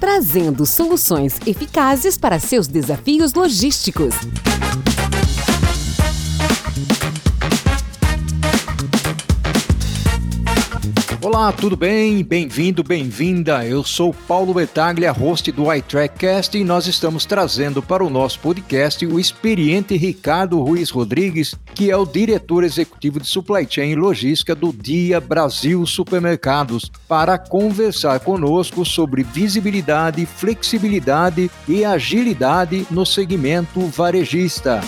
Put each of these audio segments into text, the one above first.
trazendo soluções eficazes para seus desafios logísticos. Olá, tudo bem? Bem-vindo, bem-vinda. Eu sou Paulo Betaglia, host do iTrackcast, e nós estamos trazendo para o nosso podcast o experiente Ricardo Ruiz Rodrigues, que é o diretor executivo de Supply Chain e Logística do Dia Brasil Supermercados, para conversar conosco sobre visibilidade, flexibilidade e agilidade no segmento varejista.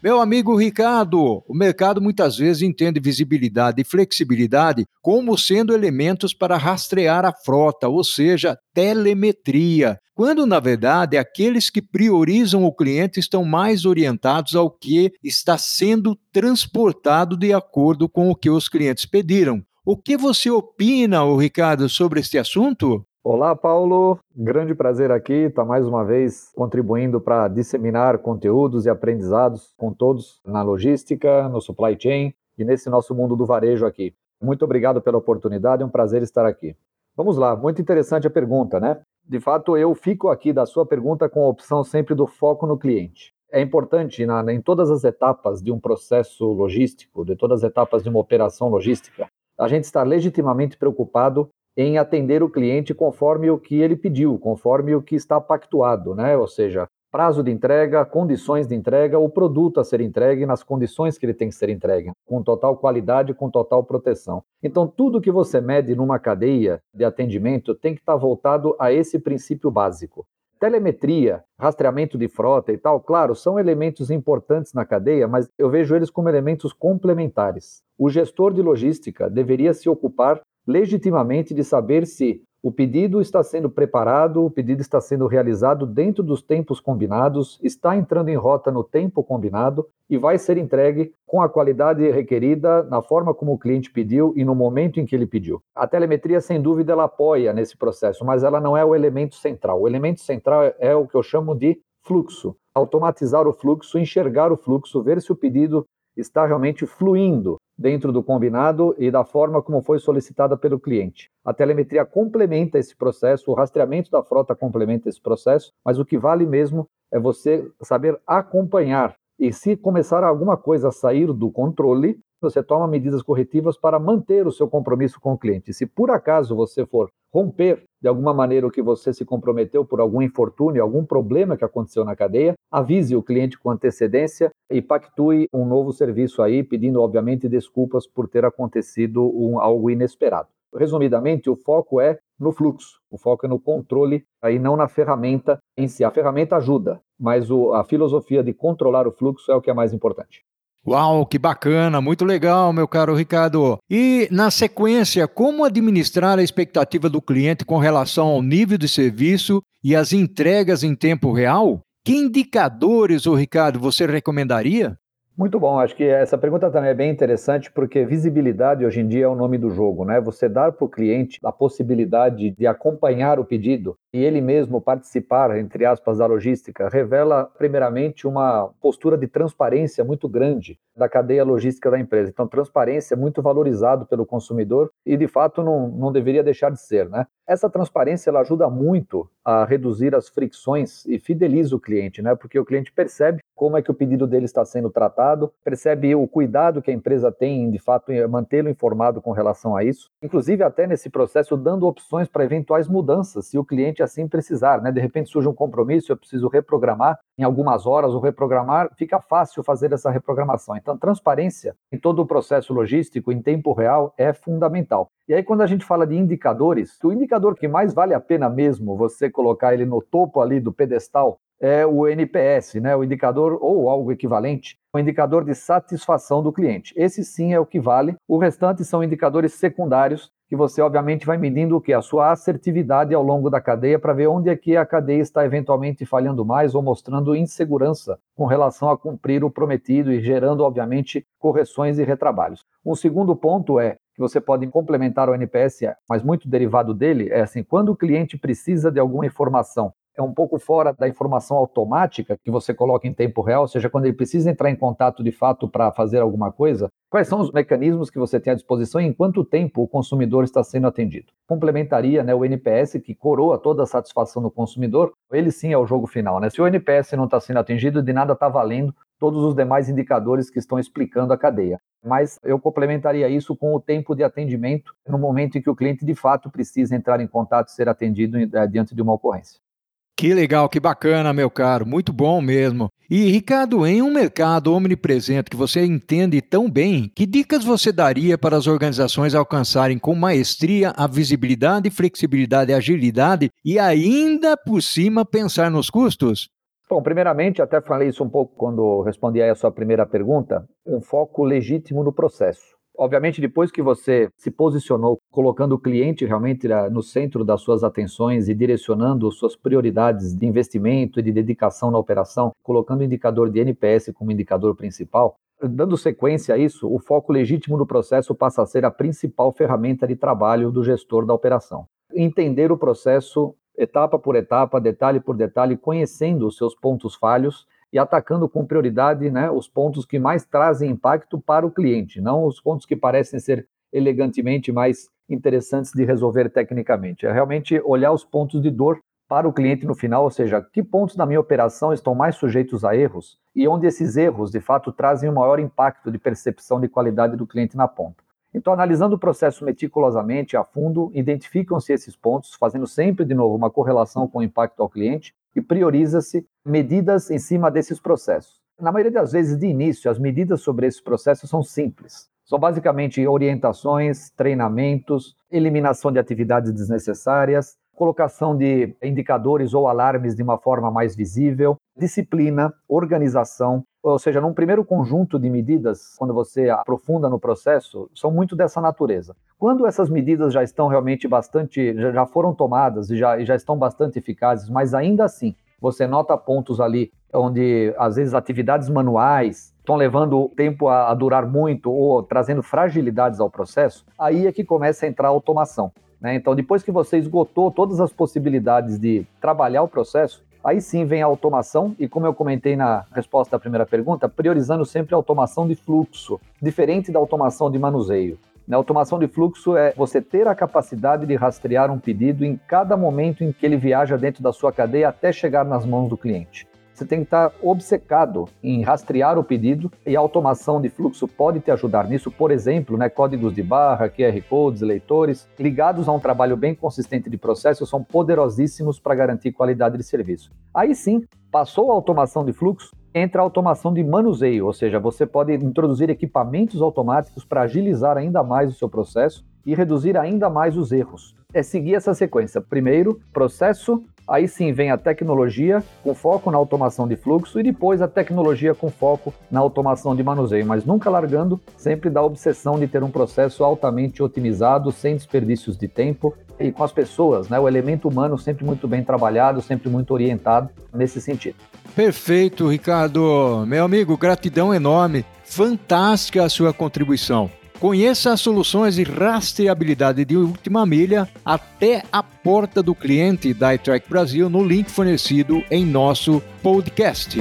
Meu amigo Ricardo, o mercado muitas vezes entende visibilidade e flexibilidade como sendo elementos para rastrear a frota, ou seja, telemetria, quando na verdade aqueles que priorizam o cliente estão mais orientados ao que está sendo transportado de acordo com o que os clientes pediram. O que você opina, Ricardo, sobre este assunto? Olá, Paulo. Grande prazer aqui estar mais uma vez contribuindo para disseminar conteúdos e aprendizados com todos na logística, no supply chain e nesse nosso mundo do varejo aqui. Muito obrigado pela oportunidade, é um prazer estar aqui. Vamos lá, muito interessante a pergunta, né? De fato, eu fico aqui da sua pergunta com a opção sempre do foco no cliente. É importante na, em todas as etapas de um processo logístico, de todas as etapas de uma operação logística, a gente estar legitimamente preocupado em atender o cliente conforme o que ele pediu, conforme o que está pactuado, né? Ou seja, prazo de entrega, condições de entrega, o produto a ser entregue nas condições que ele tem que ser entregue, com total qualidade, com total proteção. Então, tudo que você mede numa cadeia de atendimento tem que estar voltado a esse princípio básico. Telemetria, rastreamento de frota e tal, claro, são elementos importantes na cadeia, mas eu vejo eles como elementos complementares. O gestor de logística deveria se ocupar legitimamente de saber se o pedido está sendo preparado, o pedido está sendo realizado dentro dos tempos combinados, está entrando em rota no tempo combinado e vai ser entregue com a qualidade requerida, na forma como o cliente pediu e no momento em que ele pediu. A telemetria, sem dúvida, ela apoia nesse processo, mas ela não é o elemento central. O elemento central é o que eu chamo de fluxo. Automatizar o fluxo, enxergar o fluxo, ver se o pedido está realmente fluindo dentro do combinado e da forma como foi solicitada pelo cliente. A telemetria complementa esse processo, o rastreamento da frota complementa esse processo, mas o que vale mesmo é você saber acompanhar. E se começar alguma coisa a sair do controle, você toma medidas corretivas para manter o seu compromisso com o cliente. Se por acaso você for romper de alguma maneira o que você se comprometeu por algum infortúnio, algum problema que aconteceu na cadeia, avise o cliente com antecedência e pactue um novo serviço aí, pedindo obviamente desculpas por ter acontecido um, algo inesperado. Resumidamente, o foco é no fluxo, o foco é no controle, aí não na ferramenta em si. A ferramenta ajuda, mas o, a filosofia de controlar o fluxo é o que é mais importante. Uau, que bacana, muito legal, meu caro Ricardo. E, na sequência, como administrar a expectativa do cliente com relação ao nível de serviço e as entregas em tempo real? Que indicadores, ô Ricardo, você recomendaria? Muito bom, acho que essa pergunta também é bem interessante porque visibilidade hoje em dia é o nome do jogo, né? Você dar para o cliente a possibilidade de acompanhar o pedido e ele mesmo participar, entre aspas, da logística, revela primeiramente uma postura de transparência muito grande da cadeia logística da empresa. Então, transparência é muito valorizado pelo consumidor e, de fato, não, não deveria deixar de ser, né? Essa transparência ela ajuda muito a reduzir as fricções e fideliza o cliente, né? Porque o cliente percebe como é que o pedido dele está sendo tratado, percebe o cuidado que a empresa tem em, de fato, mantê-lo informado com relação a isso. Inclusive, até nesse processo, dando opções para eventuais mudanças, se o cliente assim precisar, né? De repente surge um compromisso, eu preciso reprogramar em algumas horas ou reprogramar, fica fácil fazer essa reprogramação. Então, transparência em todo o processo logístico em tempo real é fundamental. E aí, quando a gente fala de indicadores, o indicador que mais vale a pena mesmo você colocar ele no topo ali do pedestal é o NPS, né, o indicador ou algo equivalente, o indicador de satisfação do cliente. Esse sim é o que vale. O restante são indicadores secundários que você obviamente vai medindo o que a sua assertividade ao longo da cadeia para ver onde é que a cadeia está eventualmente falhando mais ou mostrando insegurança com relação a cumprir o prometido e gerando obviamente correções e retrabalhos. Um segundo ponto é que você pode complementar o NPS, mas muito derivado dele é assim, quando o cliente precisa de alguma informação é um pouco fora da informação automática que você coloca em tempo real, ou seja, quando ele precisa entrar em contato de fato para fazer alguma coisa, quais são os mecanismos que você tem à disposição e em quanto tempo o consumidor está sendo atendido. Complementaria né, o NPS, que coroa toda a satisfação do consumidor, ele sim é o jogo final. Né? Se o NPS não está sendo atingido, de nada está valendo todos os demais indicadores que estão explicando a cadeia. Mas eu complementaria isso com o tempo de atendimento no momento em que o cliente de fato precisa entrar em contato e ser atendido eh, diante de uma ocorrência. Que legal, que bacana, meu caro, muito bom mesmo. E Ricardo, em um mercado omnipresente que você entende tão bem, que dicas você daria para as organizações alcançarem com maestria a visibilidade, flexibilidade e agilidade e ainda por cima pensar nos custos? Bom, primeiramente, até falei isso um pouco quando respondi a sua primeira pergunta, um foco legítimo no processo. Obviamente, depois que você se posicionou, colocando o cliente realmente no centro das suas atenções e direcionando suas prioridades de investimento e de dedicação na operação, colocando o indicador de NPS como indicador principal, dando sequência a isso, o foco legítimo no processo passa a ser a principal ferramenta de trabalho do gestor da operação. Entender o processo etapa por etapa, detalhe por detalhe, conhecendo os seus pontos falhos e atacando com prioridade né, os pontos que mais trazem impacto para o cliente, não os pontos que parecem ser elegantemente mais interessantes de resolver tecnicamente. É realmente olhar os pontos de dor para o cliente no final, ou seja, que pontos da minha operação estão mais sujeitos a erros e onde esses erros, de fato, trazem o um maior impacto de percepção de qualidade do cliente na ponta. Então, analisando o processo meticulosamente, a fundo, identificam-se esses pontos, fazendo sempre, de novo, uma correlação com o impacto ao cliente e prioriza-se medidas em cima desses processos. Na maioria das vezes, de início, as medidas sobre esses processos são simples. São basicamente orientações, treinamentos, eliminação de atividades desnecessárias, colocação de indicadores ou alarmes de uma forma mais visível, disciplina, organização, ou seja, num primeiro conjunto de medidas, quando você aprofunda no processo, são muito dessa natureza. Quando essas medidas já estão realmente bastante, já foram tomadas e já, já estão bastante eficazes, mas ainda assim você nota pontos ali onde às vezes atividades manuais estão levando tempo a, a durar muito ou trazendo fragilidades ao processo, aí é que começa a entrar a automação. Né? Então, depois que você esgotou todas as possibilidades de trabalhar o processo, Aí sim vem a automação, e como eu comentei na resposta à primeira pergunta, priorizando sempre a automação de fluxo, diferente da automação de manuseio. A automação de fluxo é você ter a capacidade de rastrear um pedido em cada momento em que ele viaja dentro da sua cadeia até chegar nas mãos do cliente você tem que estar obcecado em rastrear o pedido e a automação de fluxo pode te ajudar nisso. Por exemplo, né, códigos de barra, QR codes, leitores, ligados a um trabalho bem consistente de processo, são poderosíssimos para garantir qualidade de serviço. Aí sim, passou a automação de fluxo, entra a automação de manuseio, ou seja, você pode introduzir equipamentos automáticos para agilizar ainda mais o seu processo e reduzir ainda mais os erros. É seguir essa sequência. Primeiro, processo, Aí sim vem a tecnologia com foco na automação de fluxo e depois a tecnologia com foco na automação de manuseio, mas nunca largando sempre da obsessão de ter um processo altamente otimizado, sem desperdícios de tempo e com as pessoas, né? O elemento humano sempre muito bem trabalhado, sempre muito orientado nesse sentido. Perfeito, Ricardo. Meu amigo, gratidão enorme. Fantástica a sua contribuição. Conheça as soluções de rastreabilidade de última milha até a porta do cliente da iTrack Brasil no link fornecido em nosso podcast.